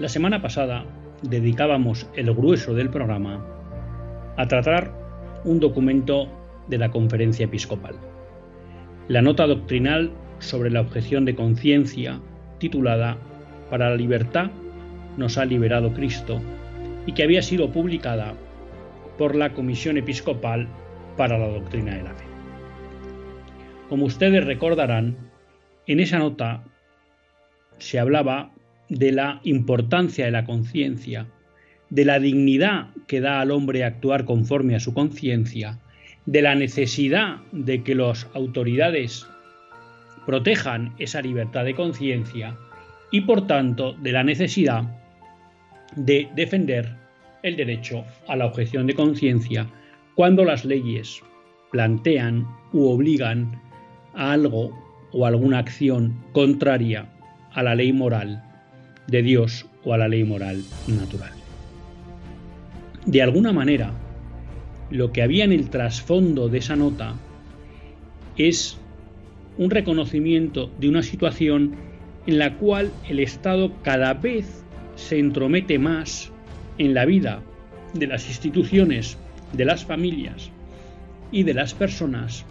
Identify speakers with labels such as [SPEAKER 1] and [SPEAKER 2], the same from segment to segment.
[SPEAKER 1] La semana pasada dedicábamos el grueso del programa a tratar un documento de la conferencia episcopal, la nota doctrinal sobre la objeción de conciencia titulada Para la libertad nos ha liberado Cristo y que había sido publicada por la Comisión Episcopal para la Doctrina de la Fe. Como ustedes recordarán, en esa nota se hablaba de la importancia de la conciencia, de la dignidad que da al hombre actuar conforme a su conciencia, de la necesidad de que las autoridades protejan esa libertad de conciencia y por tanto de la necesidad de defender el derecho a la objeción de conciencia cuando las leyes plantean u obligan a algo o alguna acción contraria a la ley moral de Dios o a la ley moral natural. De alguna manera, lo que había en el trasfondo de esa nota es un reconocimiento de una situación en la cual el Estado cada vez se entromete más en la vida de las instituciones, de las familias y de las personas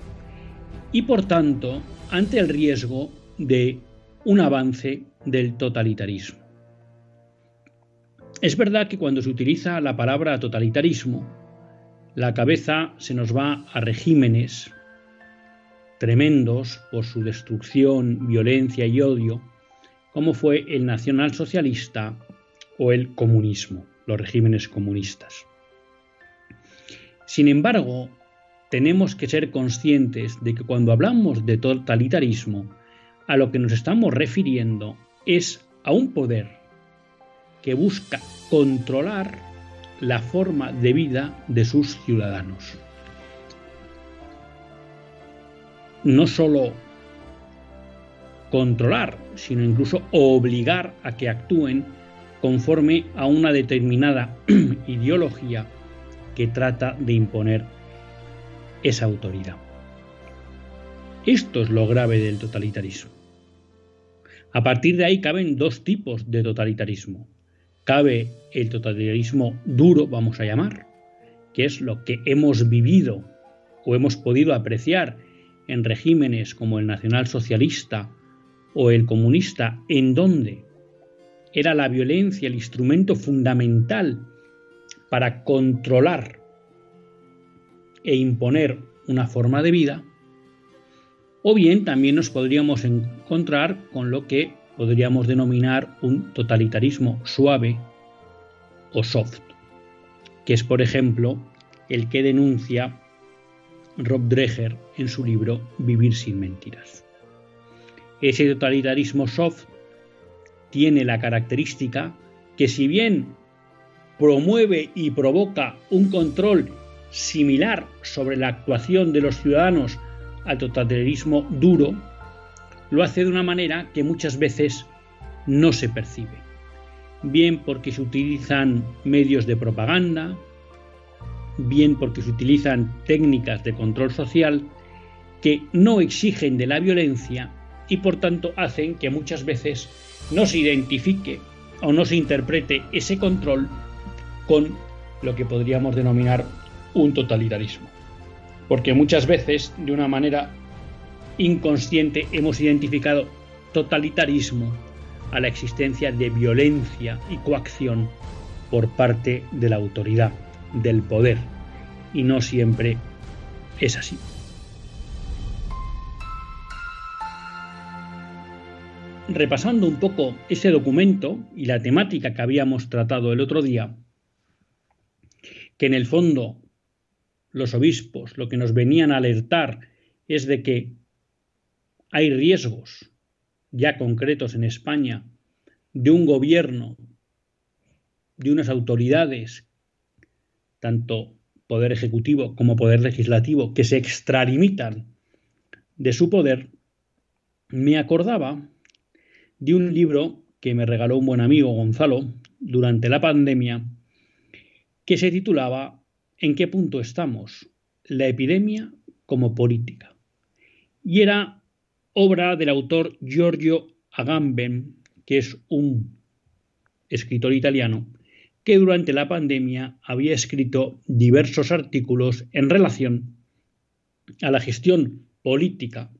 [SPEAKER 1] y por tanto ante el riesgo de un avance del totalitarismo. Es verdad que cuando se utiliza la palabra totalitarismo, la cabeza se nos va a regímenes tremendos por su destrucción, violencia y odio, como fue el nacionalsocialista o el comunismo, los regímenes comunistas. Sin embargo, tenemos que ser conscientes de que cuando hablamos de totalitarismo, a lo que nos estamos refiriendo es a un poder que busca controlar la forma de vida de sus ciudadanos. No solo controlar, sino incluso obligar a que actúen conforme a una determinada ideología que trata de imponer esa autoridad. Esto es lo grave del totalitarismo. A partir de ahí caben dos tipos de totalitarismo. Cabe el totalitarismo duro, vamos a llamar, que es lo que hemos vivido o hemos podido apreciar en regímenes como el nacionalsocialista o el comunista, en donde era la violencia el instrumento fundamental para controlar e imponer una forma de vida, o bien también nos podríamos encontrar con lo que podríamos denominar un totalitarismo suave o soft, que es por ejemplo el que denuncia Rob Dreher en su libro Vivir sin mentiras. Ese totalitarismo soft tiene la característica que si bien promueve y provoca un control similar sobre la actuación de los ciudadanos al totalitarismo duro, lo hace de una manera que muchas veces no se percibe. Bien porque se utilizan medios de propaganda, bien porque se utilizan técnicas de control social que no exigen de la violencia, y por tanto hacen que muchas veces no se identifique o no se interprete ese control con lo que podríamos denominar un totalitarismo. Porque muchas veces, de una manera inconsciente, hemos identificado totalitarismo a la existencia de violencia y coacción por parte de la autoridad, del poder, y no siempre es así. Repasando un poco ese documento y la temática que habíamos tratado el otro día, que en el fondo los obispos lo que nos venían a alertar es de que hay riesgos ya concretos en España de un gobierno, de unas autoridades, tanto poder ejecutivo como poder legislativo, que se extralimitan de su poder, me acordaba de un libro que me regaló un buen amigo Gonzalo durante la pandemia, que se titulaba ¿En qué punto estamos? La epidemia como política. Y era obra del autor Giorgio Agamben, que es un escritor italiano, que durante la pandemia había escrito diversos artículos en relación a la gestión política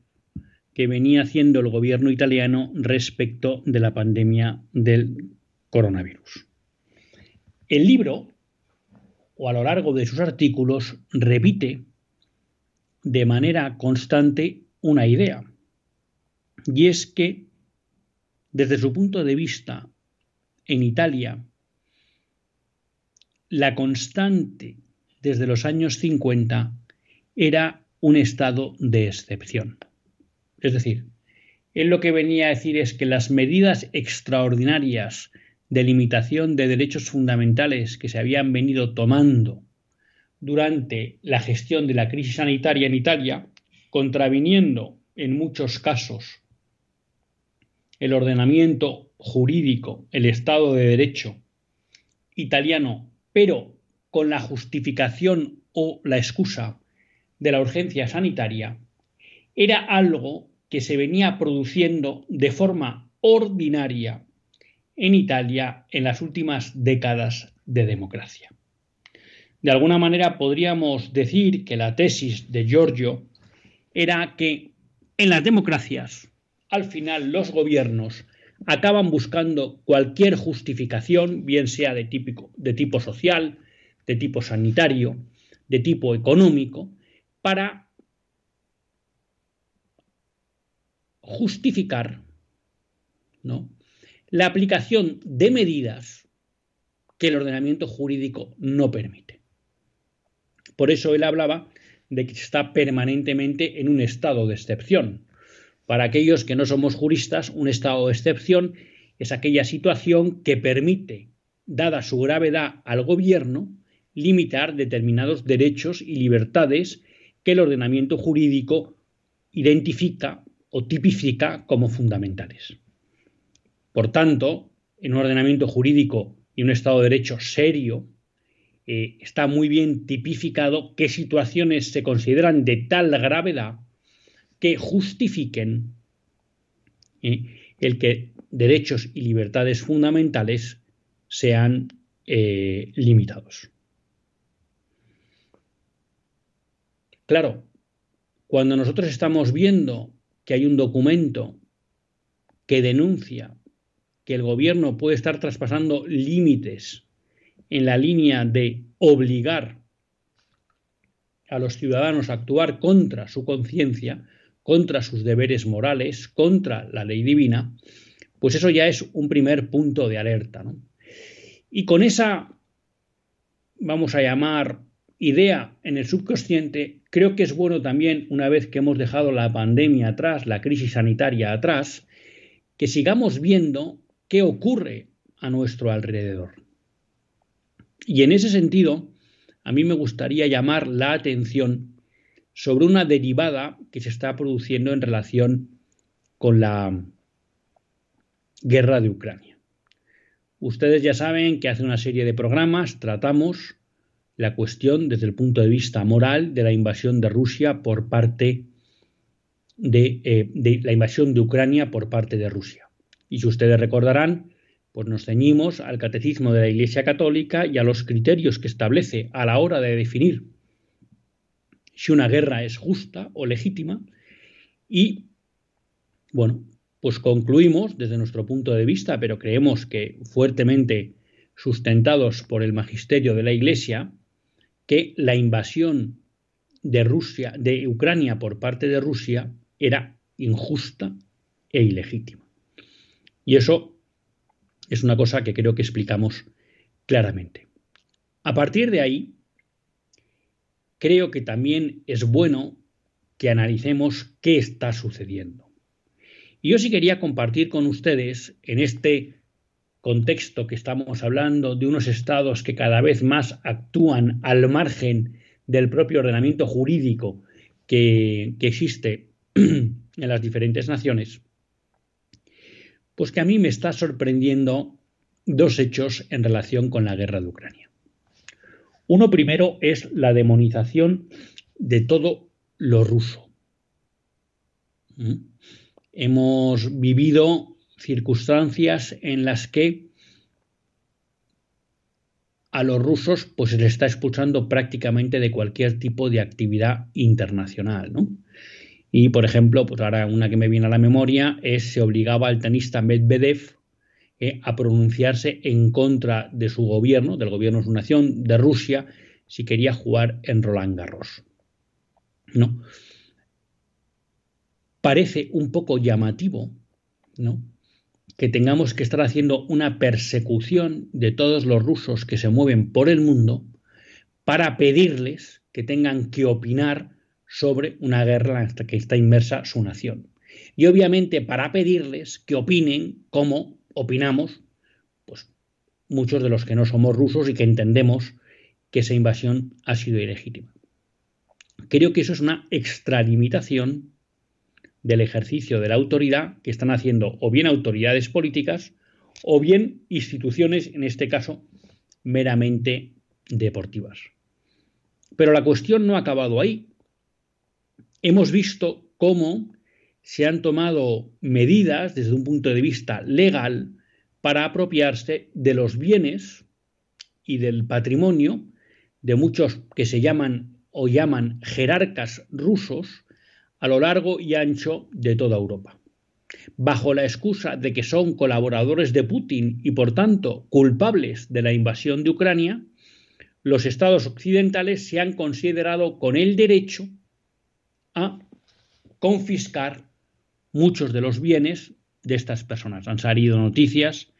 [SPEAKER 1] que venía haciendo el gobierno italiano respecto de la pandemia del coronavirus. El libro o a lo largo de sus artículos repite de manera constante una idea, y es que desde su punto de vista en Italia, la constante desde los años 50 era un estado de excepción. Es decir, él lo que venía a decir es que las medidas extraordinarias de limitación de derechos fundamentales que se habían venido tomando durante la gestión de la crisis sanitaria en Italia, contraviniendo en muchos casos el ordenamiento jurídico, el Estado de Derecho italiano, pero con la justificación o la excusa de la urgencia sanitaria, era algo que se venía produciendo de forma ordinaria en Italia en las últimas décadas de democracia. De alguna manera podríamos decir que la tesis de Giorgio era que en las democracias, al final los gobiernos acaban buscando cualquier justificación, bien sea de, tipo social, de tipo sanitario, de tipo económico, para justificar ¿no? la aplicación de medidas que el ordenamiento jurídico no permite. Por eso él hablaba de que está permanentemente en un estado de excepción. Para aquellos que no somos juristas, un estado de excepción es aquella situación que permite, dada su gravedad al gobierno, limitar determinados derechos y libertades que el ordenamiento jurídico identifica o tipifica como fundamentales. Por tanto, en un ordenamiento jurídico y un Estado de Derecho serio, eh, está muy bien tipificado qué situaciones se consideran de tal gravedad que justifiquen eh, el que derechos y libertades fundamentales sean eh, limitados. Claro, cuando nosotros estamos viendo que hay un documento que denuncia que el gobierno puede estar traspasando límites en la línea de obligar a los ciudadanos a actuar contra su conciencia, contra sus deberes morales, contra la ley divina, pues eso ya es un primer punto de alerta. Y con esa, vamos a llamar, idea en el subconsciente, creo que es bueno también, una vez que hemos dejado la pandemia atrás, la crisis sanitaria atrás, que sigamos viendo qué ocurre a nuestro alrededor. Y en ese sentido, a mí me gustaría llamar la atención sobre una derivada que se está produciendo en relación con la guerra de Ucrania. Ustedes ya saben que hace una serie de programas tratamos la cuestión desde el punto de vista moral de la invasión de Rusia por parte de, de la invasión de Ucrania por parte de Rusia. Y si ustedes recordarán, pues nos ceñimos al catecismo de la Iglesia Católica y a los criterios que establece a la hora de definir si una guerra es justa o legítima y, bueno, pues concluimos desde nuestro punto de vista, pero creemos que fuertemente sustentados por el magisterio de la Iglesia, que la invasión de Rusia, de Ucrania por parte de Rusia era injusta e ilegítima. Y eso es una cosa que creo que explicamos claramente. A partir de ahí, creo que también es bueno que analicemos qué está sucediendo. Y yo sí quería compartir con ustedes en este contexto que estamos hablando de unos estados que cada vez más actúan al margen del propio ordenamiento jurídico que, existe en las diferentes naciones, pues que a mí me está sorprendiendo dos hechos en relación con la guerra de Ucrania. Uno primero es la demonización de todo lo ruso. Hemos vivido circunstancias en las que a los rusos pues se les está expulsando prácticamente de cualquier tipo de actividad internacional, ¿no? Y, por ejemplo, pues ahora una que me viene a la memoria es se obligaba al tenista Medvedev eh, a pronunciarse en contra de su gobierno, del gobierno de su nación, de Rusia, si quería jugar en Roland Garros. ¿No? Parece un poco llamativo, ¿no? Que tengamos que estar haciendo una persecución de todos los rusos que se mueven por el mundo para pedirles que tengan que opinar sobre una guerra en la que está inmersa su nación. Y obviamente para pedirles que opinen como opinamos, pues muchos de los que no somos rusos y que entendemos que esa invasión ha sido ilegítima. Creo que eso es una extralimitación del ejercicio de la autoridad que están haciendo o bien autoridades políticas o bien instituciones, en este caso, meramente deportivas. Pero la cuestión no ha acabado ahí, hemos visto cómo se han tomado medidas desde un punto de vista legal para apropiarse de los bienes y del patrimonio de muchos que se llaman o llaman jerarcas rusos a lo largo y ancho de toda Europa. Bajo la excusa de que son colaboradores de Putin y por tanto culpables de la invasión de Ucrania, los estados occidentales se han considerado con el derecho a confiscar muchos de los bienes de estas personas. Han salido noticias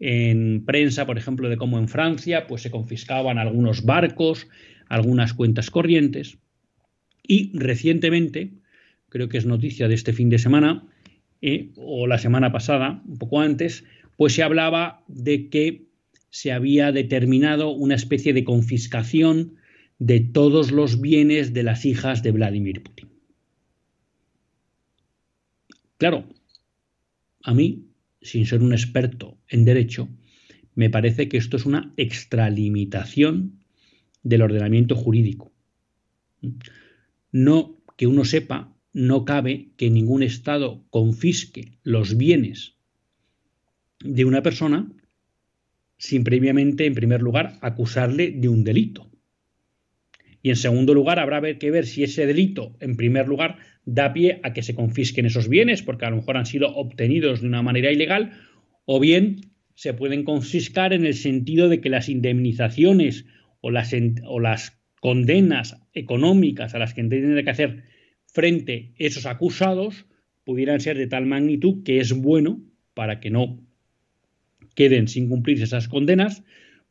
[SPEAKER 1] en prensa, por ejemplo, de cómo en Francia pues, se confiscaban algunos barcos, algunas cuentas corrientes. Y recientemente, creo que es noticia de este fin de semana, eh, o la semana pasada, un poco antes, pues se hablaba de que se había determinado una especie de confiscación de todos los bienes de las hijas de Vladimir Putin. Claro, a mí, sin ser un experto en derecho, me parece que esto es una extralimitación del ordenamiento jurídico. No que uno sepa, no cabe que ningún Estado confisque los bienes de una persona sin previamente, en primer lugar, acusarle de un delito. Y en segundo lugar, habrá que ver si ese delito, en primer lugar, da pie a que se confisquen esos bienes, porque a lo mejor han sido obtenidos de una manera ilegal, o bien se pueden confiscar en el sentido de que las indemnizaciones o las, condenas económicas a las que tienen que hacer frente esos acusados pudieran ser de tal magnitud que es bueno para que no queden sin cumplirse esas condenas,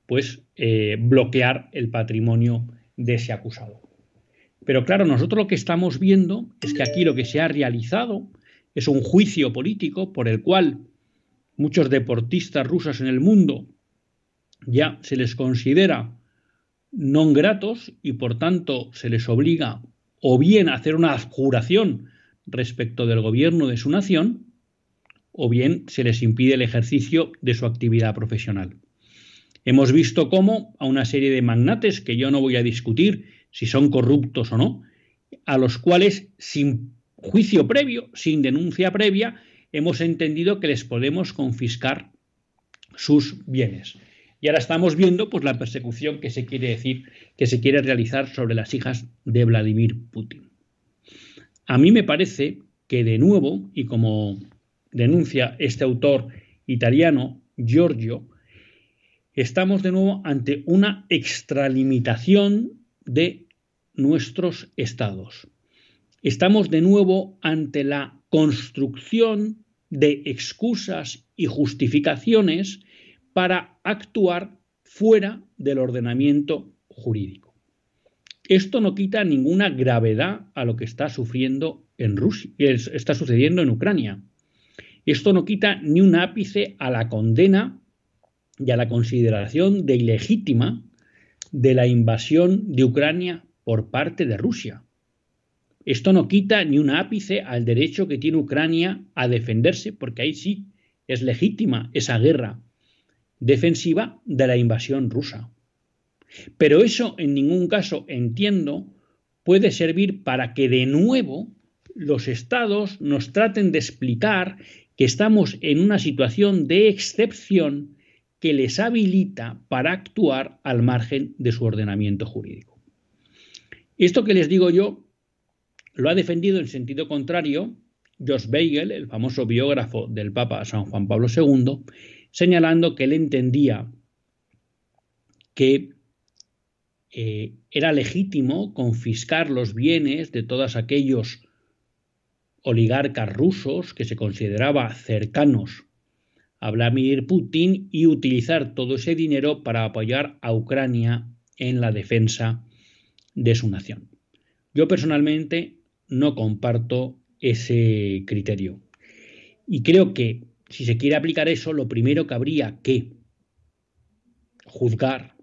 [SPEAKER 1] pues eh, bloquear el patrimonio de ese acusado. Pero claro, nosotros lo que estamos viendo es que aquí lo que se ha realizado es un juicio político por el cual muchos deportistas rusos en el mundo ya se les considera no gratos y por tanto se les obliga o bien a hacer una abjuración respecto del gobierno de su nación o bien se les impide el ejercicio de su actividad profesional. Hemos visto cómo a una serie de magnates, que yo no voy a discutir si son corruptos o no, a los cuales sin juicio previo, sin denuncia previa, hemos entendido que les podemos confiscar sus bienes. Y ahora estamos viendo pues, la persecución que se quiere decir, que se quiere realizar sobre las hijas de Vladimir Putin. A mí me parece que de nuevo, y como denuncia este autor italiano, Giorgio, estamos de nuevo ante una extralimitación de nuestros estados. Estamos de nuevo ante la construcción de excusas y justificaciones para actuar fuera del ordenamiento jurídico. Esto no quita ninguna gravedad a lo que está sufriendo en Rusia, está sucediendo en Ucrania. Esto no quita ni un ápice a la condena y a la consideración de ilegítima de la invasión de Ucrania por parte de Rusia. Esto no quita ni un ápice al derecho que tiene Ucrania a defenderse, porque ahí sí es legítima esa guerra defensiva de la invasión rusa. Pero eso en ningún caso, entiendo, puede servir para que de nuevo los estados nos traten de explicar que estamos en una situación de excepción que les habilita para actuar al margen de su ordenamiento jurídico. Esto que les digo yo lo ha defendido en sentido contrario Josh Beigel, el famoso biógrafo del Papa San Juan Pablo II, señalando que él entendía que eh, era legítimo confiscar los bienes de todos aquellos oligarcas rusos que se consideraba cercanos a Vladimir Putin y utilizar todo ese dinero para apoyar a Ucrania en la defensa de su nación. Yo personalmente no comparto ese criterio. Y creo que si se quiere aplicar eso, lo primero que habría que juzgar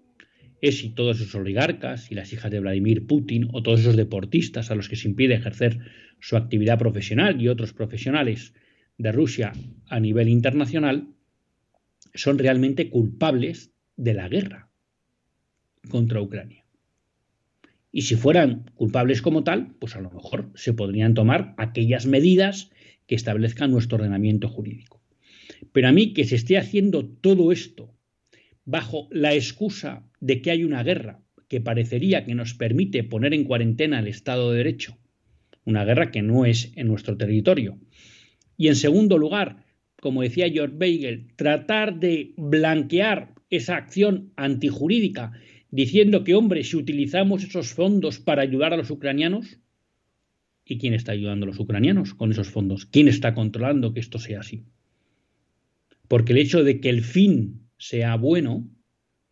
[SPEAKER 1] es si todos esos oligarcas y las hijas de Vladimir Putin o todos esos deportistas a los que se impide ejercer su actividad profesional y otros profesionales de Rusia a nivel internacional son realmente culpables de la guerra contra Ucrania. Y si fueran culpables como tal, pues a lo mejor se podrían tomar aquellas medidas que establezcan nuestro ordenamiento jurídico. Pero a mí que se esté haciendo todo esto bajo la excusa de que hay una guerra que parecería que nos permite poner en cuarentena el Estado de Derecho, una guerra que no es en nuestro territorio. Y en segundo lugar, como decía George Beigel, tratar de blanquear esa acción antijurídica diciendo que, hombre, si utilizamos esos fondos para ayudar a los ucranianos, ¿y quién está ayudando a los ucranianos con esos fondos? ¿Quién está controlando que esto sea así? Porque el hecho de que el fin sea bueno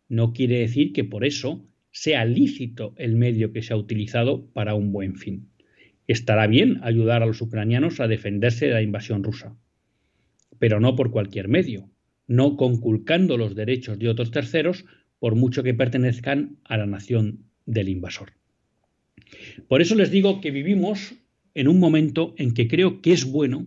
[SPEAKER 1] no quiere decir que por eso sea lícito el medio que se ha utilizado para un buen fin. Estará bien ayudar a los ucranianos a defenderse de la invasión rusa, pero no por cualquier medio, no conculcando los derechos de otros terceros por mucho que pertenezcan a la nación del invasor. Por eso les digo que vivimos en un momento en que creo que es bueno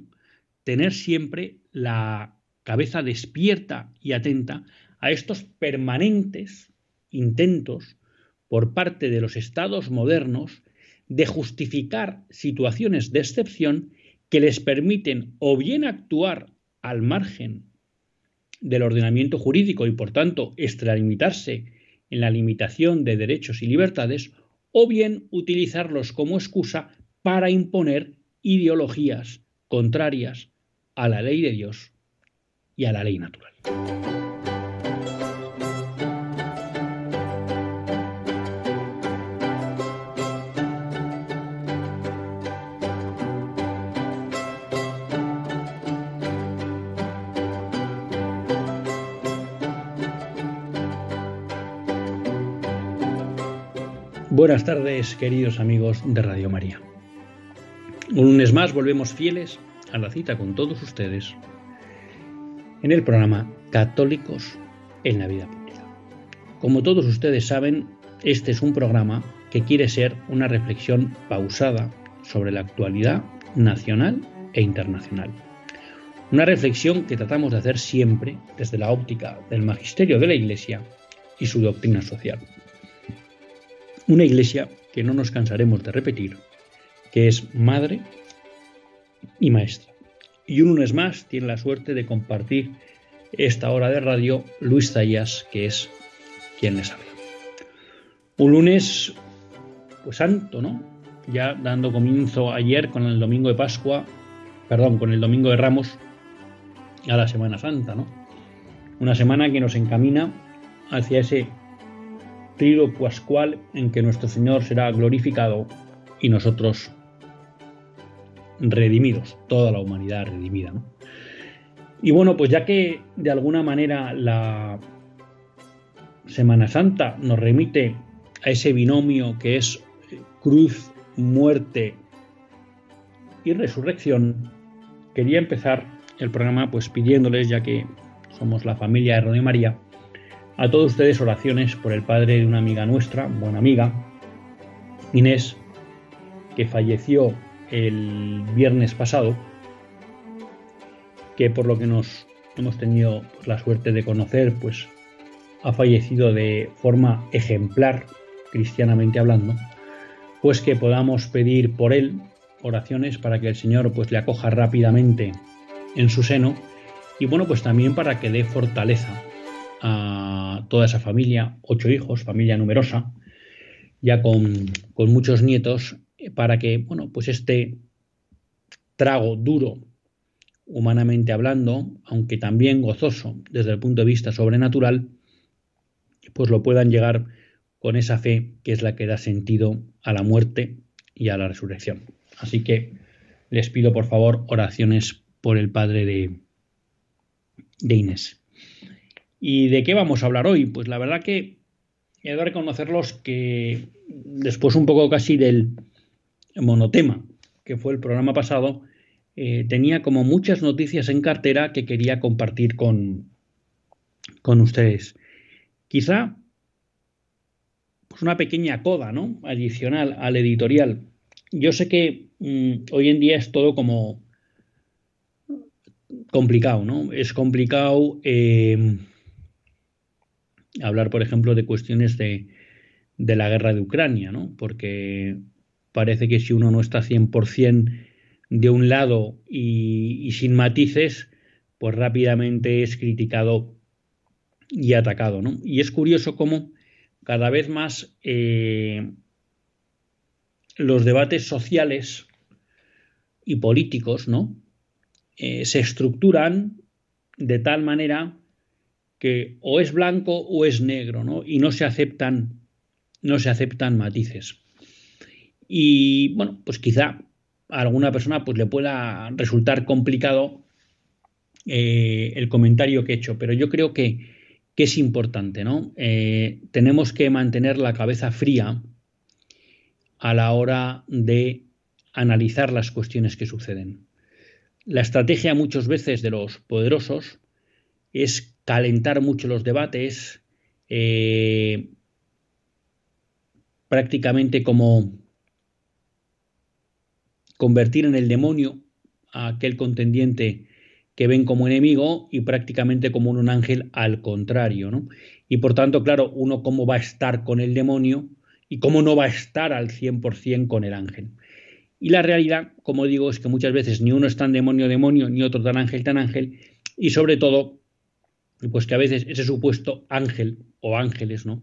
[SPEAKER 1] tener siempre la cabeza despierta y atenta a estos permanentes intentos por parte de los estados modernos de justificar situaciones de excepción que les permiten o bien actuar al margen del ordenamiento jurídico y por tanto extralimitarse en la limitación de derechos y libertades, o bien utilizarlos como excusa para imponer ideologías contrarias a la ley de Dios y a la ley natural. Buenas tardes, queridos amigos de Radio María. Un lunes más volvemos fieles a la cita con todos ustedes en el programa Católicos en la Vida Pública. Como todos ustedes saben, este es un programa que quiere ser una reflexión pausada sobre la actualidad nacional e internacional. Una reflexión que tratamos de hacer siempre desde la óptica del magisterio de la Iglesia y su doctrina social. Una Iglesia que no nos cansaremos de repetir, que es madre y maestra. Y un lunes más tiene la suerte de compartir esta hora de radio Luis Zayas, que es quien les habla. Un lunes, pues santo, ¿no? Ya dando comienzo ayer con el domingo de Pascua, perdón, con el domingo de Ramos a la Semana Santa, ¿no? Una semana que nos encamina hacia ese trío pascual en que nuestro Señor será glorificado y nosotros redimidos, toda la humanidad redimida. Y bueno, pues ya que de alguna manera la Semana Santa nos remite a ese binomio que es cruz, muerte y resurrección, quería empezar el programa pues pidiéndoles, ya que somos la familia de Radio María, a todos ustedes oraciones por el padre de una amiga nuestra, buena amiga, Inés, que falleció el viernes pasado, que por lo que nos hemos tenido la suerte de conocer, pues ha fallecido de forma ejemplar, cristianamente hablando, pues que podamos pedir por él oraciones para que el Señor pues le acoja rápidamente en su seno y bueno, pues también para que dé fortaleza a toda esa familia, ocho hijos, familia numerosa, ya con, con muchos nietos, para que, bueno, pues este trago duro, humanamente hablando, aunque también gozoso desde el punto de vista sobrenatural, pues lo puedan llegar con esa fe que es la que da sentido a la muerte y a la resurrección. Así que les pido por favor oraciones por el Padre de, de Inés. ¿Y de qué vamos a hablar hoy? Pues la verdad que he de reconocerlos que después un poco casi del monotema que fue el programa pasado, eh, tenía como muchas noticias en cartera que quería compartir con, con ustedes. Quizá pues una pequeña coda, ¿no? Adicional al editorial. Yo sé que mm, hoy en día es todo como complicado, ¿no? Es complicado eh, hablar, por ejemplo, de cuestiones de, de, la guerra de Ucrania, ¿no? Porque parece que si uno no está 100% de un lado y, sin matices, pues rápidamente es criticado y atacado, ¿no? Y es curioso cómo cada vez más eh, los debates sociales y políticos, ¿no? Eh, se estructuran de tal manera que o es blanco o es negro, ¿no? Y no se aceptan, no se aceptan matices. Y bueno, pues quizá a alguna persona pues le pueda resultar complicado eh, el comentario que he hecho, pero yo creo que, es importante, ¿no? Eh, tenemos que mantener la cabeza fría a la hora de analizar las cuestiones que suceden. La estrategia muchas veces de los poderosos es calentar mucho los debates, eh, prácticamente como convertir en el demonio a aquel contendiente que ven como enemigo y prácticamente como un ángel al contrario, ¿no? Y por tanto, claro, uno cómo va a estar con el demonio y cómo no va a estar al 100% con el ángel. Y la realidad, como digo, es que muchas veces ni uno es tan demonio demonio, ni otro tan ángel tan ángel, y sobre todo, pues que a veces ese supuesto ángel o ángeles, ¿no?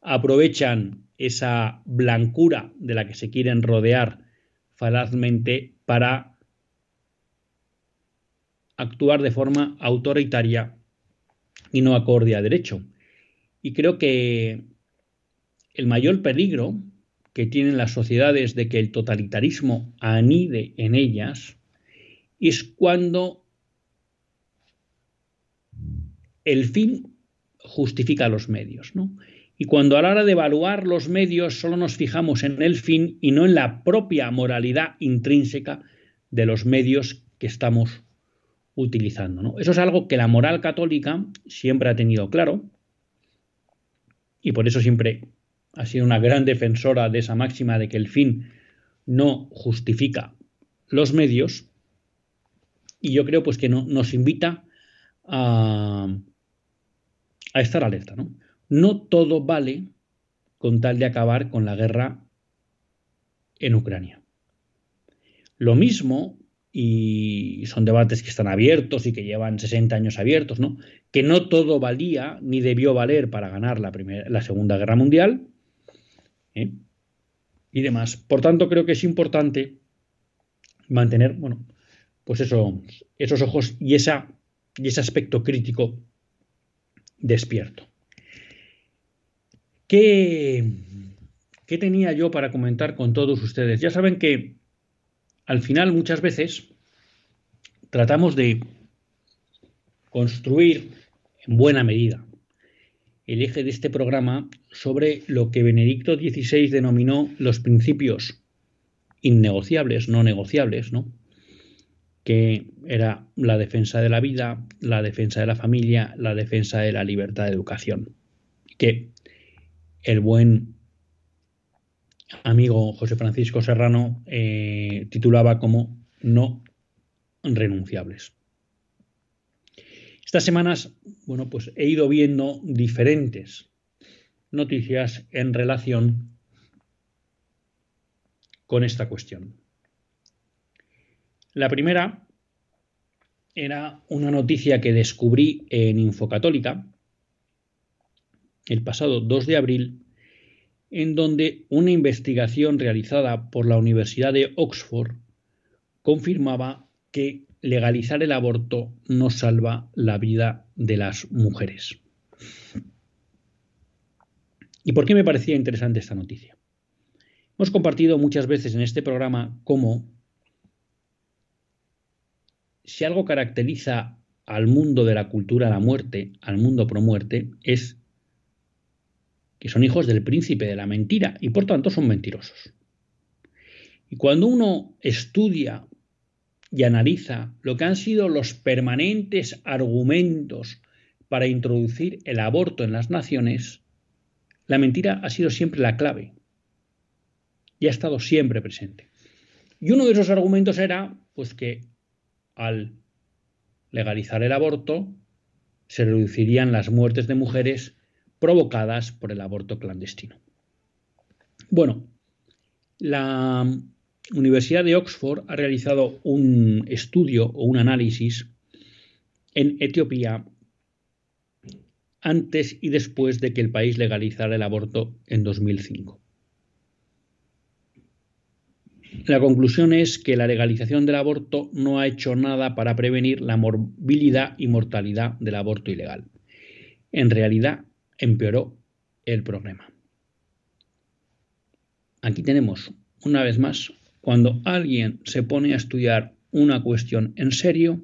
[SPEAKER 1] Aprovechan esa blancura de la que se quieren rodear falazmente para actuar de forma autoritaria y no acorde a derecho. Y creo que el mayor peligro que tienen las sociedades de que el totalitarismo anide en ellas es cuando el fin justifica los medios, ¿no? Y cuando a la hora de evaluar los medios solo nos fijamos en el fin y no en la propia moralidad intrínseca de los medios que estamos utilizando. Eso es algo que la moral católica siempre ha tenido claro y por eso siempre ha sido una gran defensora de esa máxima de que el fin no justifica los medios y yo creo pues que no, nos invita a, a estar alerta. ¿no? no todo vale con tal de acabar con la guerra en Ucrania. Lo mismo y son debates que están abiertos y que llevan 60 años abiertos, ¿no? Que no todo valía ni debió valer para ganar la, primera, la Segunda Guerra Mundial ¿eh? y demás. Por tanto, creo que es importante mantener, bueno, pues eso, esos ojos y, esa, y ese aspecto crítico despierto. ¿Qué, ¿Qué tenía yo para comentar con todos ustedes? Ya saben que al final muchas veces tratamos de construir en buena medida el eje de este programa sobre lo que Benedicto XVI denominó los principios innegociables, no negociables, ¿no? Que era la defensa de la vida, la defensa de la familia, la defensa de la libertad de educación. Que el buen amigo José Francisco Serrano eh, titulaba como no renunciables. Estas semanas, bueno, pues he ido viendo diferentes noticias en relación con esta cuestión. La primera era una noticia que descubrí en Infocatólica el pasado 2 de abril en donde una investigación realizada por la Universidad de Oxford confirmaba que legalizar el aborto no salva la vida de las mujeres. ¿Y por qué me parecía interesante esta noticia? Hemos compartido muchas veces en este programa cómo si algo caracteriza al mundo de la cultura de la muerte, al mundo pro muerte, es que son hijos del príncipe de la mentira y por tanto son mentirosos. Y cuando uno estudia y analiza lo que han sido los permanentes argumentos para introducir el aborto en las naciones, la mentira ha sido siempre la clave y ha estado siempre presente. Y uno de esos argumentos era pues que al legalizar el aborto se reducirían las muertes de mujeres provocadas por el aborto clandestino. Bueno, la Universidad de Oxford ha realizado un estudio o un análisis en Etiopía antes y después de que el país legalizara el aborto en 2005. La conclusión es que la legalización del aborto no ha hecho nada para prevenir la morbilidad y mortalidad del aborto ilegal. En realidad, empeoró el problema. Aquí tenemos, una vez más, cuando alguien se pone a estudiar una cuestión en serio,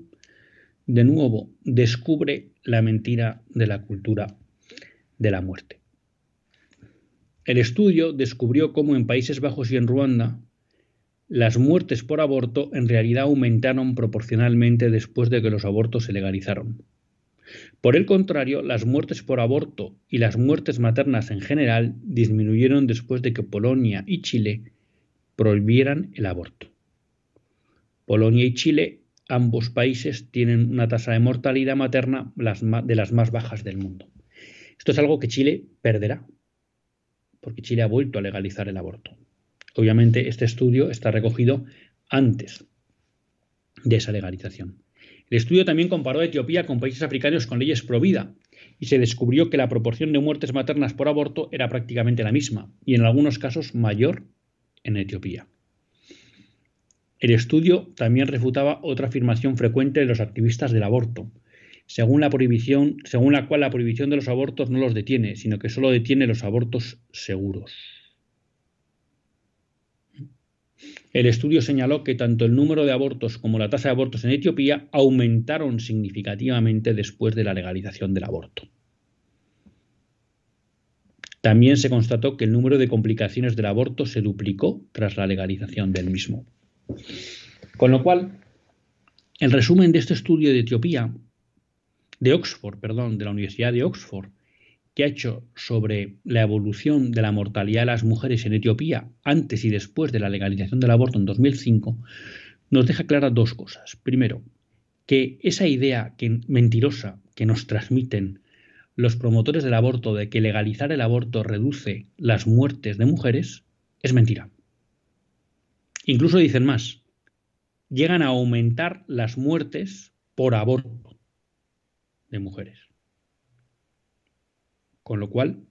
[SPEAKER 1] de nuevo descubre la mentira de la cultura de la muerte. El estudio descubrió cómo en Países Bajos y en Ruanda las muertes por aborto en realidad aumentaron proporcionalmente después de que los abortos se legalizaron. Por el contrario, las muertes por aborto y las muertes maternas en general disminuyeron después de que Polonia y Chile prohibieran el aborto. Polonia y Chile, ambos países, tienen una tasa de mortalidad materna de las más bajas del mundo. Esto es algo que Chile perderá, porque Chile ha vuelto a legalizar el aborto. Obviamente, este estudio está recogido antes de esa legalización. El estudio también comparó a Etiopía con países africanos con leyes pro vida y se descubrió que la proporción de muertes maternas por aborto era prácticamente la misma y en algunos casos mayor en Etiopía. El estudio también refutaba otra afirmación frecuente de los activistas del aborto, según la, prohibición, según la cual la prohibición de los abortos no los detiene, sino que solo detiene los abortos seguros. El estudio señaló que tanto el número de abortos como la tasa de abortos en Etiopía aumentaron significativamente después de la legalización del aborto. También se constató que el número de complicaciones del aborto se duplicó tras la legalización del mismo. Con lo cual, el resumen de este estudio de Etiopía, de Oxford, perdón, de la Universidad de Oxford, que ha hecho sobre la evolución de la mortalidad de las mujeres en Etiopía antes y después de la legalización del aborto en 2005, nos deja claras dos cosas. Primero, que esa idea mentirosa que nos transmiten los promotores del aborto de que legalizar el aborto reduce las muertes de mujeres es mentira. Incluso dicen más, llegan a aumentar las muertes por aborto de mujeres. Con lo cual,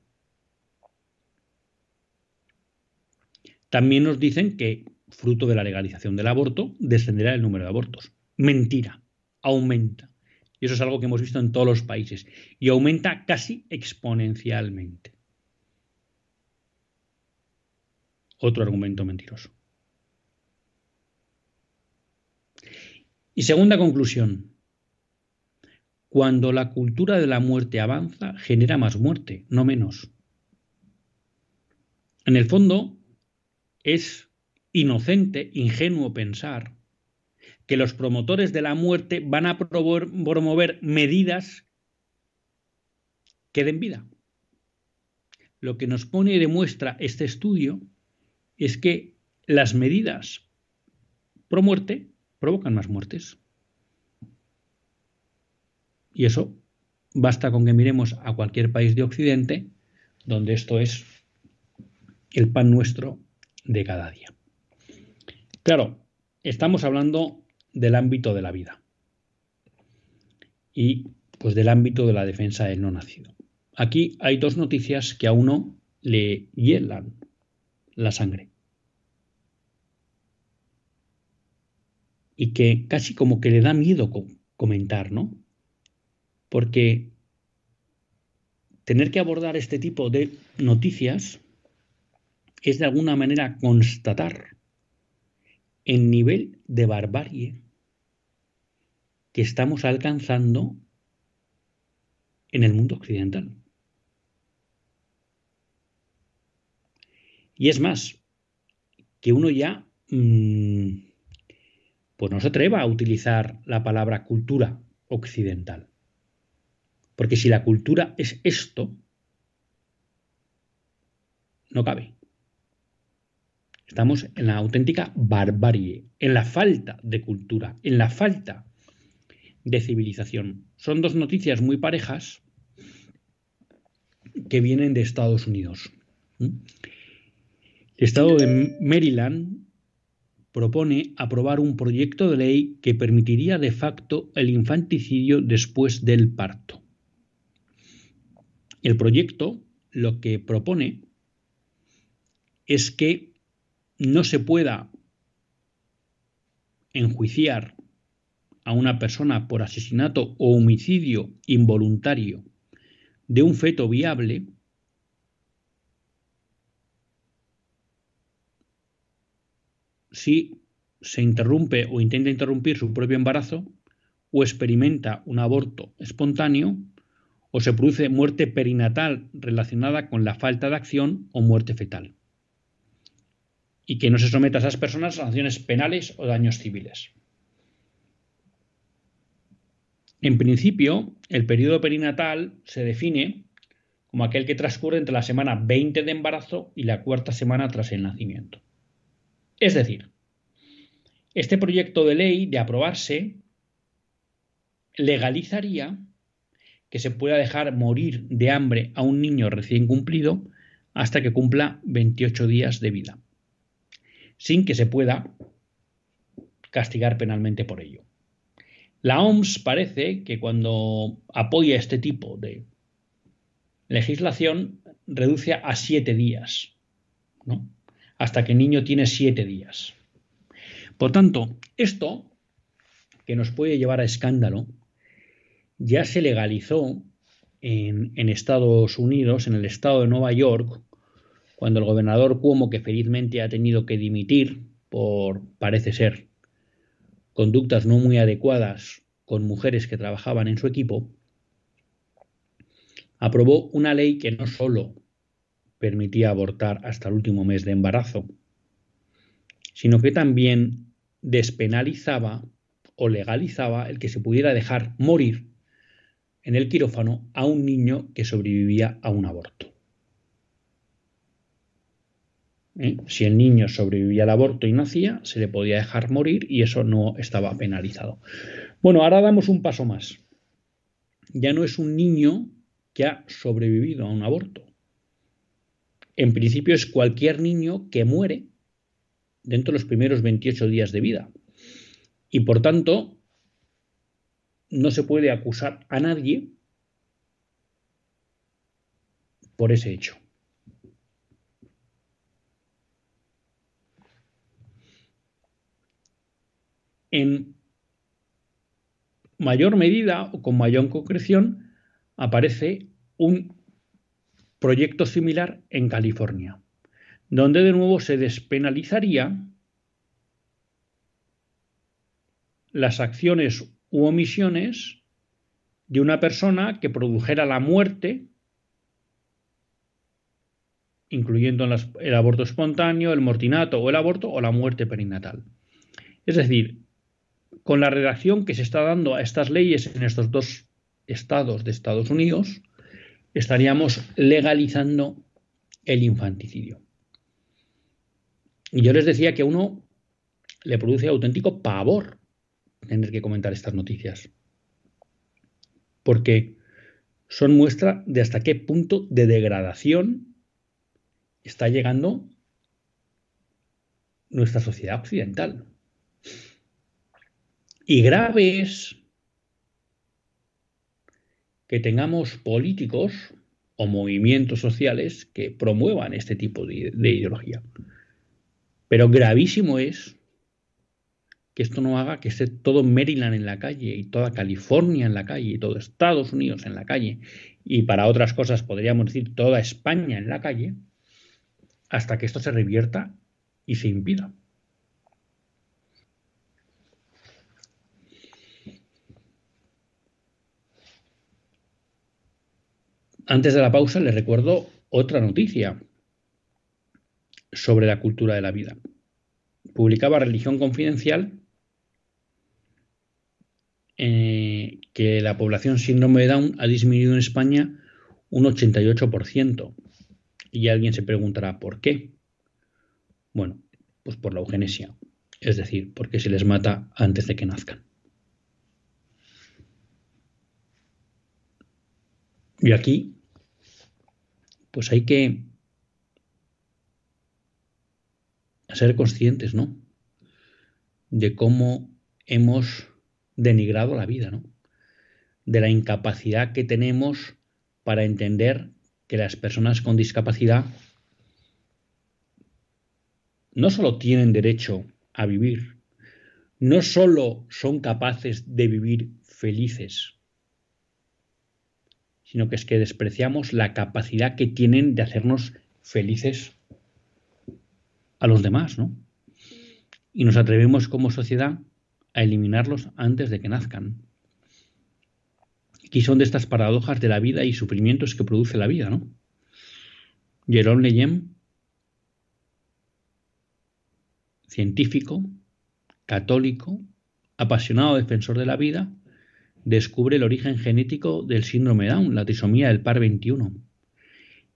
[SPEAKER 1] también nos dicen que, fruto de la legalización del aborto, descenderá el número de abortos. Mentira, aumenta. Y eso es algo que hemos visto en todos los países. Y aumenta casi exponencialmente. Otro argumento mentiroso. Y segunda conclusión. Cuando la cultura de la muerte avanza, genera más muerte, no menos. En el fondo, es inocente, ingenuo pensar que los promotores de la muerte van a promover medidas que den vida. Lo que nos pone y demuestra este estudio es que las medidas pro muerte provocan más muertes. Y eso basta con que miremos a cualquier país de Occidente donde esto es el pan nuestro de cada día. Claro, estamos hablando del ámbito de la vida y pues del ámbito de la defensa del no nacido. Aquí hay dos noticias que a uno le hielan la sangre. Y que casi como que le da miedo comentar, ¿no? Porque tener que abordar este tipo de noticias es de alguna manera constatar el nivel de barbarie que estamos alcanzando en el mundo occidental. Y es más, que uno ya mmm, pues no se atreva a utilizar la palabra cultura occidental. Porque si la cultura es esto, no cabe. Estamos en la auténtica barbarie, en la falta de cultura, en la falta de civilización. Son dos noticias muy parejas que vienen de Estados Unidos. El estado de Maryland propone aprobar un proyecto de ley que permitiría de facto el infanticidio después del parto. El proyecto lo que propone es que no se pueda enjuiciar a una persona por asesinato o homicidio involuntario de un feto viable si se interrumpe o intenta interrumpir su propio embarazo o experimenta un aborto espontáneo o se produce muerte perinatal relacionada con la falta de acción o muerte fetal. Y que no se someta a esas personas a sanciones penales o daños civiles. En principio, el periodo perinatal se define como aquel que transcurre entre la semana 20 de embarazo y la cuarta semana tras el nacimiento. Es decir, este proyecto de ley, de aprobarse, legalizaría que se pueda dejar morir de hambre a un niño recién cumplido hasta que cumpla 28 días de vida, sin que se pueda castigar penalmente por ello. La OMS parece que cuando apoya este tipo de legislación reduce a siete días, ¿no? hasta que el niño tiene siete días. Por tanto, esto, que nos puede llevar a escándalo, ya se legalizó en, Estados Unidos, en el estado de Nueva York, cuando el gobernador Cuomo, que felizmente ha tenido que dimitir por, parece ser, conductas no muy adecuadas con mujeres que trabajaban en su equipo, aprobó una ley que no solo permitía abortar hasta el último mes de embarazo, sino que también despenalizaba o legalizaba el que se pudiera dejar morir en el quirófano a un niño que sobrevivía a un aborto. ¿Eh? Si el niño sobrevivía al aborto y nacía, se le podía dejar morir y eso no estaba penalizado. Bueno, ahora damos un paso más. Ya no es un niño que ha sobrevivido a un aborto. En principio es cualquier niño que muere dentro de los primeros 28 días de vida. Y por tanto, no se puede acusar a nadie por ese hecho. En mayor medida o con mayor concreción aparece un proyecto similar en California, donde de nuevo se despenalizaría las acciones u omisiones de una persona que produjera la muerte, incluyendo el aborto espontáneo, el mortinato o el aborto o la muerte perinatal. Es decir, con la redacción que se está dando a estas leyes en estos dos estados de Estados Unidos, estaríamos legalizando el infanticidio. Y yo les decía que a uno le produce auténtico pavor tener que comentar estas noticias. Porque son muestra de hasta qué punto de degradación está llegando nuestra sociedad occidental. Y grave es que tengamos políticos o movimientos sociales que promuevan este tipo de, ideología. Pero gravísimo es que esto no haga que esté todo Maryland en la calle y toda California en la calle y todo Estados Unidos en la calle y para otras cosas podríamos decir toda España en la calle hasta que esto se revierta y se impida. Antes de la pausa les recuerdo otra noticia sobre la cultura de la vida. Publicaba Religión Confidencial eh, que la población síndrome de Down ha disminuido en España un 88%. Y alguien se preguntará, ¿por qué? Bueno, pues por la eugenesia, es decir, porque se les mata antes de que nazcan. Y aquí, pues hay que ser conscientes, ¿no? De cómo hemos denigrado la vida, ¿no? De la incapacidad que tenemos para entender que las personas con discapacidad no solo tienen derecho a vivir, no solo son capaces de vivir felices, sino que es que despreciamos la capacidad que tienen de hacernos felices a los demás, ¿no? Y nos atrevemos como sociedad a eliminarlos antes de que nazcan. Aquí son de estas paradojas de la vida y sufrimientos que produce la vida, ¿no? Jerome Leyen, científico, católico, apasionado defensor de la vida, descubre el origen genético del síndrome Down, la trisomía del par 21.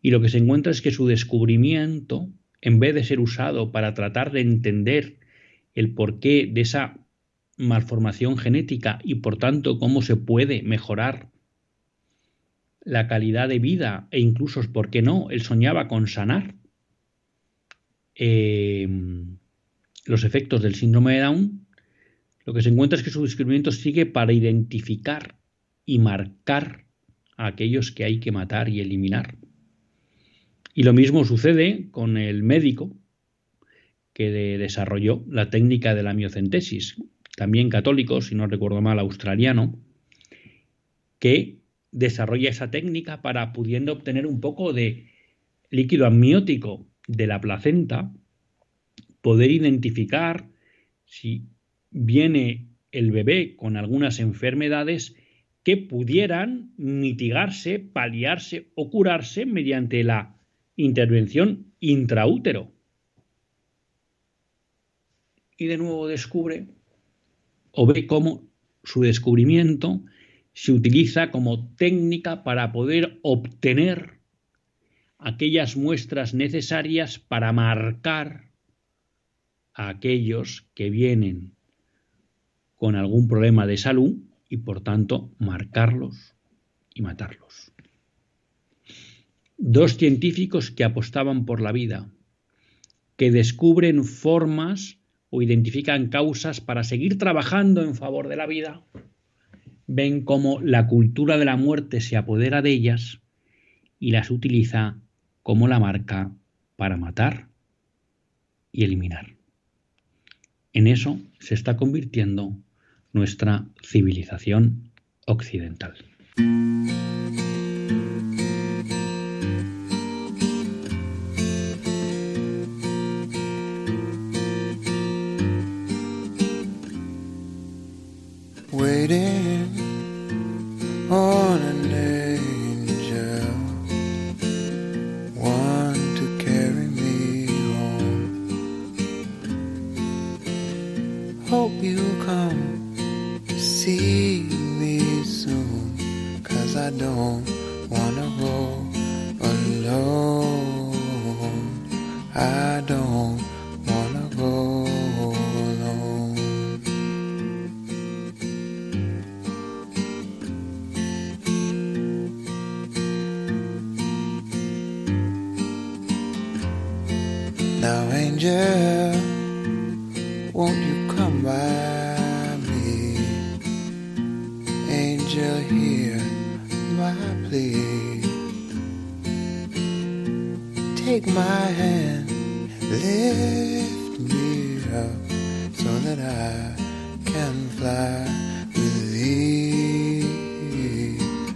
[SPEAKER 1] Y lo que se encuentra es que su descubrimiento, en vez de ser usado para tratar de entender el porqué de esa malformación genética y por tanto cómo se puede mejorar la calidad de vida e incluso, ¿por qué no? Él soñaba con sanar em, los efectos del síndrome de Down. Lo que se encuentra es que su descubrimiento sigue para identificar y marcar a aquellos que hay que matar y eliminar. Y lo mismo sucede con el médico que desarrolló la técnica de la miocentesis, también católico, si no recuerdo mal, australiano, que desarrolla esa técnica para pudiendo obtener un poco de líquido amniótico de la placenta, poder identificar si viene el bebé con algunas enfermedades que pudieran mitigarse, paliarse o curarse mediante la intervención intraútero. Y de nuevo descubre o ve cómo su descubrimiento se utiliza como técnica para poder obtener aquellas muestras necesarias para marcar a aquellos que vienen con algún problema de salud y por tanto marcarlos y matarlos. Dos científicos que apostaban por la vida, que descubren formas o identifican causas para seguir trabajando en favor de la vida, ven cómo la cultura de la muerte se apodera de ellas y las utiliza como la marca para matar y eliminar. En eso se está convirtiendo nuestra civilización occidental.
[SPEAKER 2] so that I can fly with thee,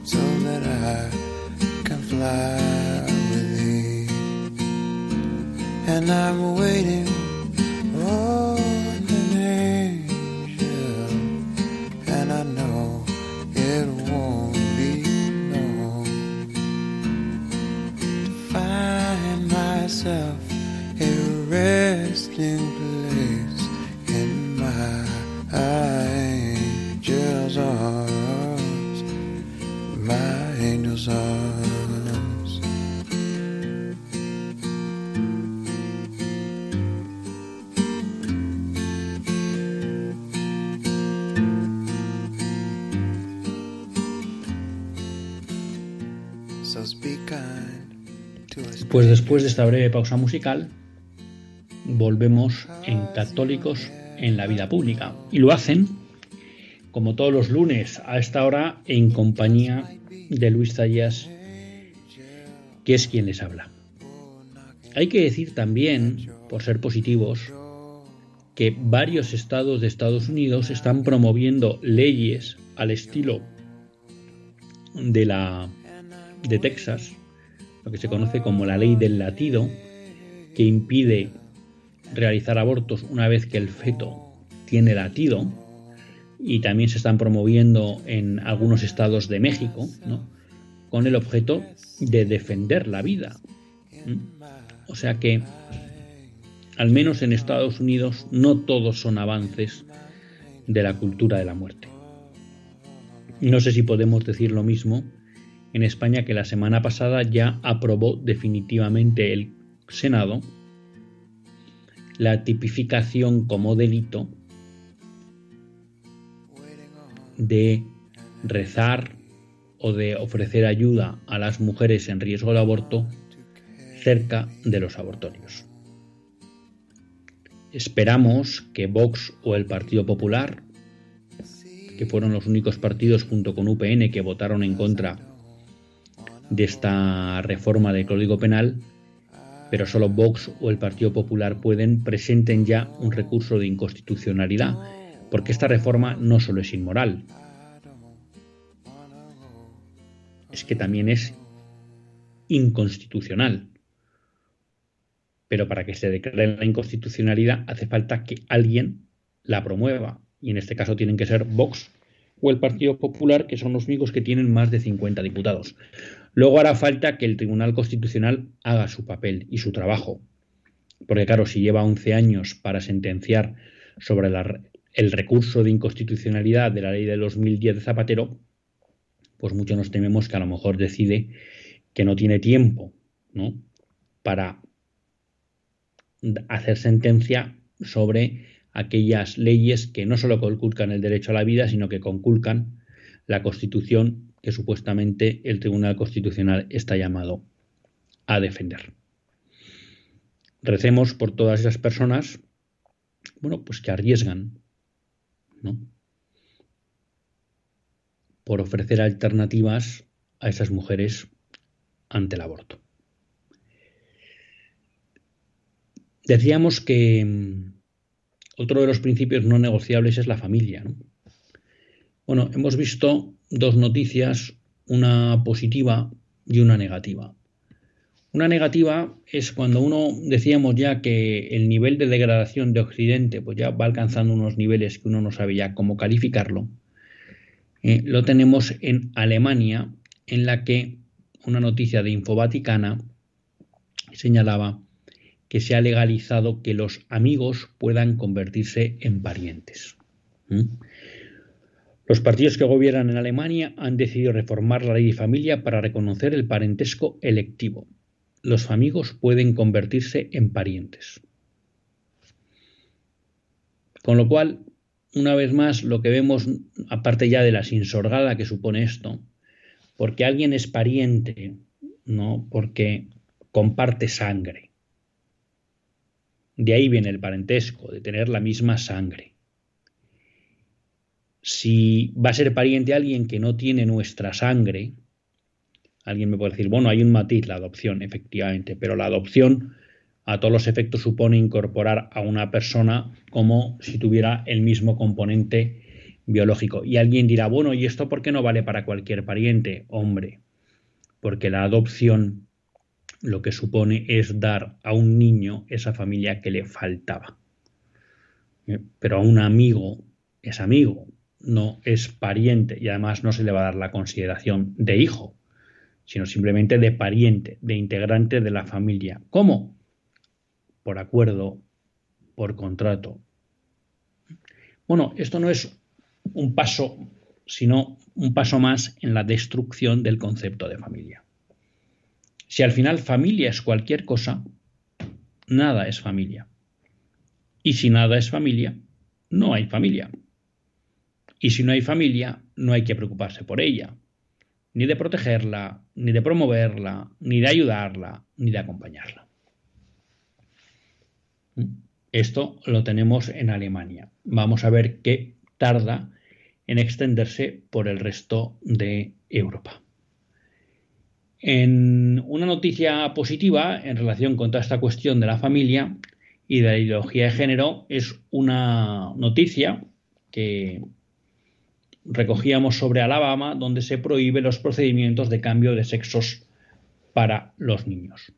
[SPEAKER 2] so that I can fly with thee. And I'm waiting
[SPEAKER 1] Pues después de esta breve pausa musical, volvemos en Católicos en la Vida Pública. Y lo hacen, como todos los lunes, a esta hora, en compañía de Luis Zayas, que es quien les habla. Hay que decir también, por ser positivos, que varios estados de Estados Unidos están promoviendo leyes al estilo de la de Texas lo que se conoce como la ley del latido, que impide realizar abortos una vez que el feto tiene latido, y también se están promoviendo en algunos estados de México, con el objeto de defender la vida. O sea que, al menos en Estados Unidos, no todos son avances de la cultura de la muerte. No sé si podemos decir lo mismo en España que la semana pasada ya aprobó definitivamente el Senado la tipificación como delito de rezar o de ofrecer ayuda a las mujeres en riesgo de aborto cerca de los abortorios. Esperamos que Vox o el Partido Popular, que fueron los únicos partidos junto con UPN que votaron en contra de esta reforma del Código Penal, pero solo Vox o el Partido Popular pueden, presenten ya un recurso de inconstitucionalidad, porque esta reforma no solo es inmoral, es que también es inconstitucional. Pero para que se declare la inconstitucionalidad hace falta que alguien la promueva, y en este caso tienen que ser Vox o el Partido Popular, que son los únicos que tienen más de 50 diputados. Luego hará falta que el Tribunal Constitucional haga su papel y su trabajo. Porque claro, si lleva 11 años para sentenciar sobre el recurso de inconstitucionalidad de la ley de 2010 de Zapatero, pues mucho nos tememos que a lo mejor decide que no tiene tiempo ¿no? para hacer sentencia sobre aquellas leyes que no solo conculcan el derecho a la vida, sino que conculcan la Constitución que supuestamente el Tribunal Constitucional está llamado a defender. Recemos por todas esas personas bueno, pues que arriesgan, ¿no? Por ofrecer alternativas a esas mujeres ante el aborto. Decíamos que mm, otro de los principios no negociables es la familia. Bueno, hemos visto dos noticias, una positiva y una negativa. Una negativa es cuando uno decíamos ya que el nivel de degradación de Occidente pues ya va alcanzando unos niveles que uno no sabe ya cómo calificarlo. Eh, lo tenemos en Alemania, en la que una noticia de Infovaticana señalaba que se ha legalizado que los amigos puedan convertirse en parientes. Los partidos que gobiernan en Alemania han decidido reformar la ley de familia para reconocer el parentesco electivo. Los amigos pueden convertirse en parientes. Con lo cual, una vez más, lo que vemos, aparte ya de la sinsorgada que supone esto, porque alguien es pariente, ¿no? Porque comparte sangre. De ahí viene el parentesco, de tener la misma sangre. Si va a ser pariente alguien que no tiene nuestra sangre, alguien me puede decir, bueno, hay un matiz, la adopción, efectivamente, pero la adopción a todos los efectos supone incorporar a una persona como si tuviera el mismo componente biológico. Y alguien dirá, bueno, ¿y esto por qué no vale para cualquier pariente? Hombre, porque la adopción lo que supone es dar a un niño esa familia que le faltaba. ¿Eh? Pero a un amigo es amigo, no es pariente y además no se le va a dar la consideración de hijo, sino simplemente de pariente, de integrante de la familia. ¿Cómo? Por acuerdo, por contrato. Bueno, esto no es un paso, sino un paso más en la destrucción del concepto de familia. Si al final familia es cualquier cosa, nada es familia. Y si nada es familia, no hay familia. Y si no hay familia, no hay que preocuparse por ella, ni de protegerla, ni de promoverla, ni de ayudarla, ni de acompañarla. Esto lo tenemos en Alemania. Vamos a ver qué tarda en extenderse por el resto de Europa. En una noticia positiva en relación con toda esta cuestión de la familia y de la ideología de género es una noticia que recogíamos sobre Alabama donde se prohíben los procedimientos de cambio de sexos para los niños.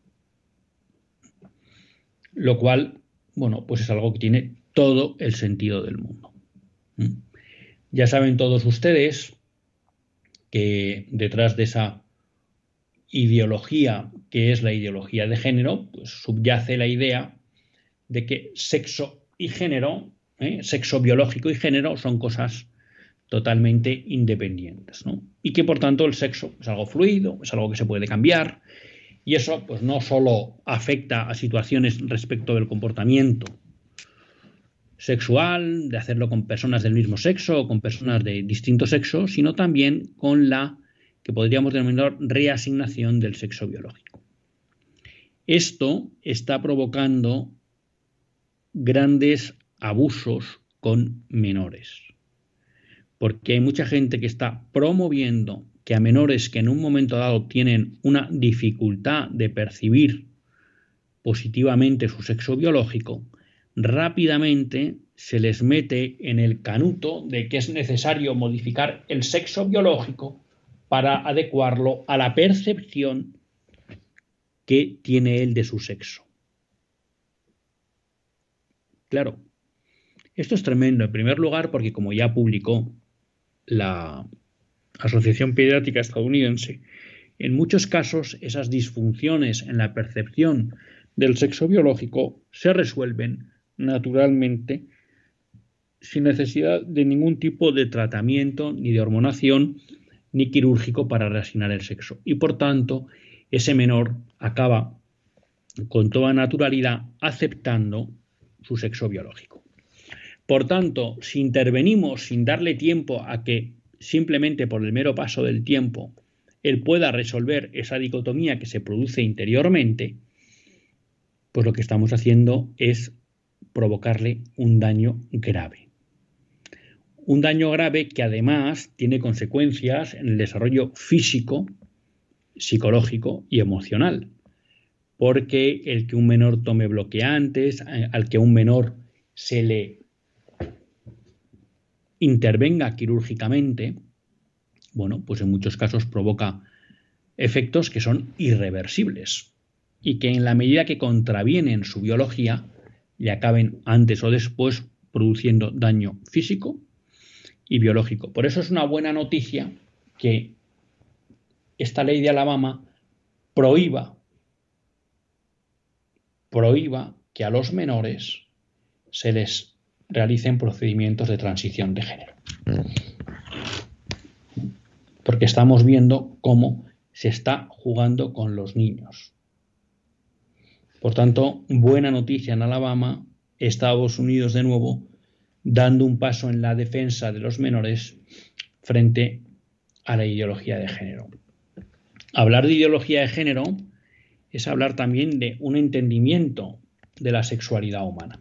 [SPEAKER 1] Lo cual, bueno, pues es algo que tiene todo el sentido del mundo. ¿Mm? Ya saben todos ustedes que detrás de esa ideología que es la ideología de género, pues subyace la idea de que sexo y género, ¿eh? sexo biológico y género son cosas totalmente independientes, ¿no? Y que por tanto el sexo es algo fluido, es algo que se puede cambiar, y eso pues no solo afecta a situaciones respecto del comportamiento sexual, de hacerlo con personas del mismo sexo o con personas de distinto sexo, sino también con la que podríamos denominar reasignación del sexo biológico. Esto está provocando grandes abusos con menores, porque hay mucha gente que está promoviendo que a menores que en un momento dado tienen una dificultad de percibir positivamente su sexo biológico, rápidamente se les mete en el canuto de que es necesario modificar el sexo biológico para adecuarlo a la percepción que tiene él de su sexo. Claro, esto es tremendo, en primer lugar, porque como ya publicó la Asociación Pediátrica Estadounidense, en muchos casos esas disfunciones en la percepción del sexo biológico se resuelven naturalmente sin necesidad de ningún tipo de tratamiento ni de hormonación ni quirúrgico para reasignar el sexo. Y por tanto, ese menor acaba con toda naturalidad aceptando su sexo biológico. Por tanto, si intervenimos sin darle tiempo a que simplemente por el mero paso del tiempo él pueda resolver esa dicotomía que se produce interiormente, pues lo que estamos haciendo es provocarle un daño grave. Un daño grave que además tiene consecuencias en el desarrollo físico, psicológico y emocional. Porque el que un menor tome bloqueantes, eh, al que un menor se le intervenga quirúrgicamente, bueno, pues en muchos casos provoca efectos que son irreversibles y que en la medida que contravienen su biología le acaben antes o después produciendo daño físico y biológico. Por eso es una buena noticia que esta ley de Alabama prohíba prohíba que a los menores se les realicen procedimientos de transición de género. Porque estamos viendo cómo se está jugando con los niños. Por tanto, buena noticia en Alabama, Estados Unidos de nuevo dando un paso en la defensa de los menores frente a la ideología de género. Hablar de ideología de género es hablar también de un entendimiento de la sexualidad humana.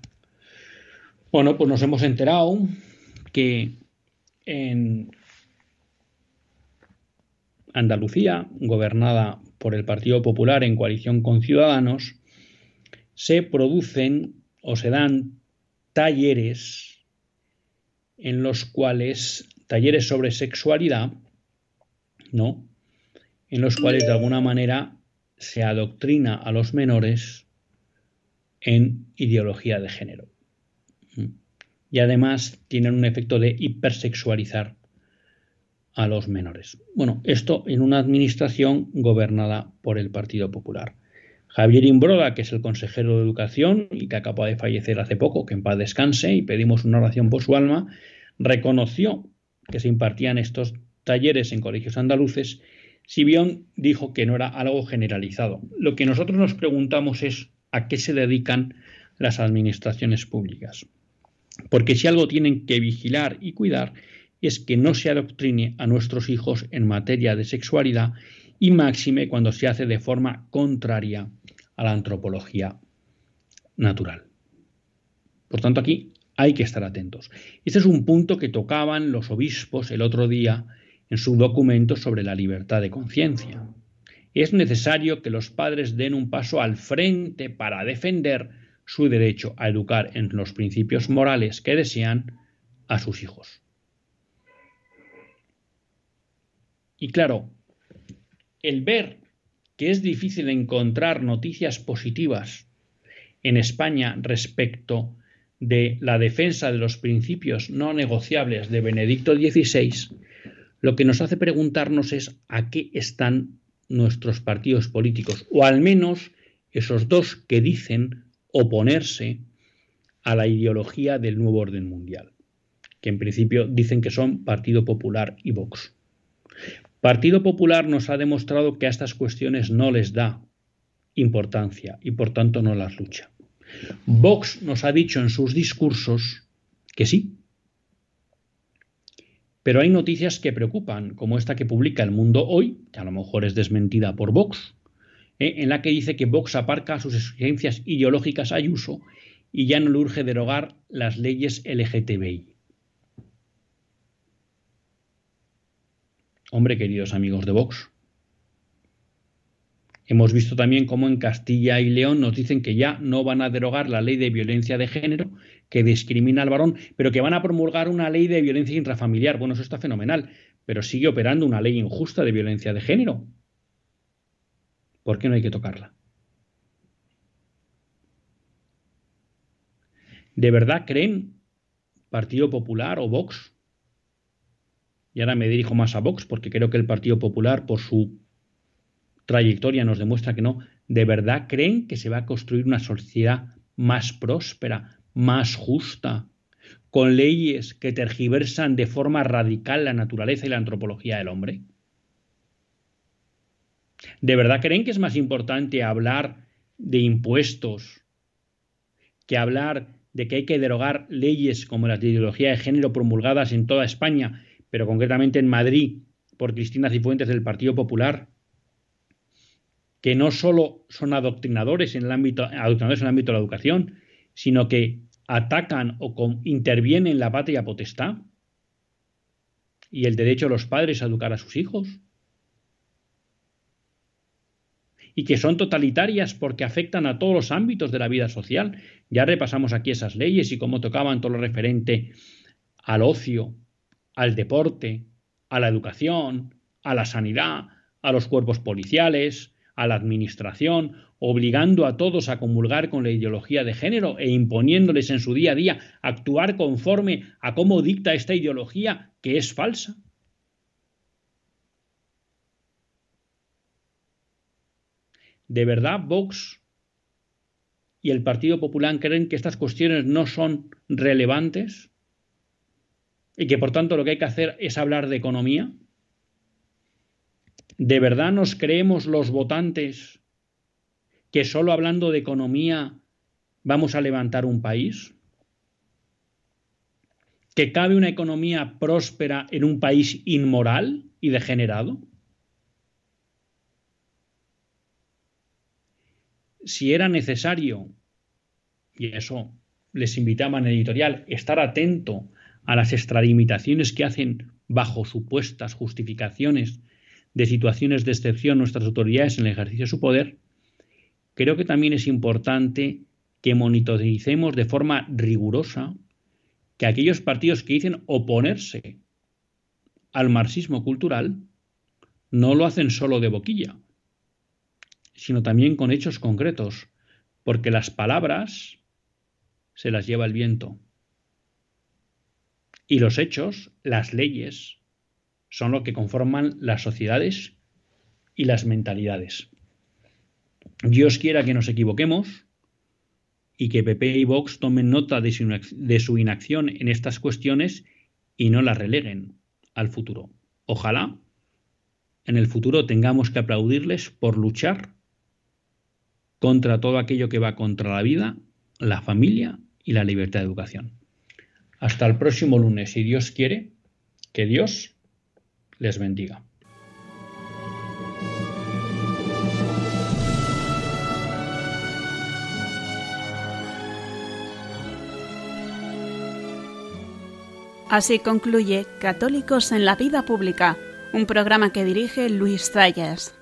[SPEAKER 1] Bueno, pues nos hemos enterado que en Andalucía, gobernada por el Partido Popular en coalición con Ciudadanos, se producen o se dan talleres en los cuales, talleres sobre sexualidad, ¿no? En los cuales de alguna manera se adoctrina a los menores en ideología de género. Y además tienen un efecto de hipersexualizar a los menores. Bueno, esto en una administración gobernada por el Partido Popular. Javier Imbroda, que es el consejero de Educación y que acaba de fallecer hace poco, que en paz descanse y pedimos una oración por su alma, reconoció que se impartían estos talleres en colegios andaluces, si bien dijo que no era algo generalizado. Lo que nosotros nos preguntamos es a qué se dedican las administraciones públicas. Porque si algo tienen que vigilar y cuidar es que no se adoctrine a nuestros hijos en materia de sexualidad y máxime cuando se hace de forma contraria a la antropología natural. Por tanto, aquí hay que estar atentos. Este es un punto que tocaban los obispos el otro día en su documento sobre la libertad de conciencia. Es necesario que los padres den un paso al frente para defender su derecho a educar en los principios morales que desean a sus hijos. Y claro, el ver que es difícil encontrar noticias positivas en España respecto de la defensa de los principios no negociables de Benedicto XVI, lo que nos hace preguntarnos es a qué están nuestros partidos políticos, o al menos esos dos que dicen oponerse a la ideología del nuevo orden mundial, que en principio dicen que son Partido Popular y Vox. Partido Popular nos ha demostrado que a estas cuestiones no les da importancia y por tanto no las lucha. Vox nos ha dicho en sus discursos que sí. Pero hay noticias que preocupan, como esta que publica El Mundo hoy, que a lo mejor es desmentida por Vox, ¿eh? en la que dice que Vox aparca sus exigencias ideológicas a Ayuso y ya no le urge derogar las leyes LGTBI. Hombre, queridos amigos de Vox, hemos visto también cómo en Castilla y León nos dicen que ya no van a derogar la ley de violencia de género que discrimina al varón, pero que van a promulgar una ley de violencia intrafamiliar. Bueno, eso está fenomenal, pero sigue operando una ley injusta de violencia de género. ¿Por qué no hay que tocarla? ¿De verdad creen Partido Popular o Vox? Y ahora me dirijo más a Vox porque creo que el Partido Popular, por su trayectoria, nos demuestra que no. ¿De verdad creen que se va a construir una sociedad más próspera, más justa, con leyes que tergiversan de forma radical la naturaleza y la antropología del hombre? ¿De verdad creen que es más importante hablar de impuestos que hablar de que hay que derogar leyes como las de ideología de género promulgadas en toda España, pero concretamente en Madrid por Cristina Cifuentes del Partido Popular, que no solo son adoctrinadores en el ámbito, adoctrinadores en el ámbito de la educación, sino que atacan o intervienen la patria potestad y el derecho de los padres a educar a sus hijos. Y que son totalitarias porque afectan a todos los ámbitos de la vida social. Ya repasamos aquí esas leyes y cómo tocaban todo lo referente al ocio, al deporte, a la educación, a la sanidad, a los cuerpos policiales, a la administración, obligando a todos a comulgar con la ideología de género e imponiéndoles en su día a día actuar conforme a cómo dicta esta ideología que es falsa. ¿De verdad Vox y el Partido Popular creen que estas cuestiones no son relevantes? ¿Y que por tanto lo que hay que hacer es hablar de economía? ¿De verdad nos creemos los votantes que solo hablando de economía vamos a levantar un país? ¿Que cabe una economía próspera en un país inmoral y degenerado? Si era necesario, y eso les invitaba en el editorial, estar atento a las extralimitaciones que hacen bajo supuestas justificaciones de situaciones de excepción nuestras autoridades en el ejercicio de su poder, creo que también es importante que monitoricemos de forma rigurosa que aquellos partidos que dicen oponerse al marxismo cultural no lo hacen solo de boquilla, sino también con hechos concretos, porque las palabras se las lleva el viento. Y los hechos, las leyes, son lo que conforman las sociedades y las mentalidades. Dios quiera que nos equivoquemos y que PP y Vox tomen nota de su, inacción en estas cuestiones y no las releguen al futuro. Ojalá en el futuro tengamos que aplaudirles por luchar contra todo aquello que va contra la vida, la familia y la libertad de educación. Hasta el próximo lunes, si Dios quiere, que Dios les bendiga.
[SPEAKER 3] Así concluye Católicos en la Vida Pública, un programa que dirige Luis Zayas.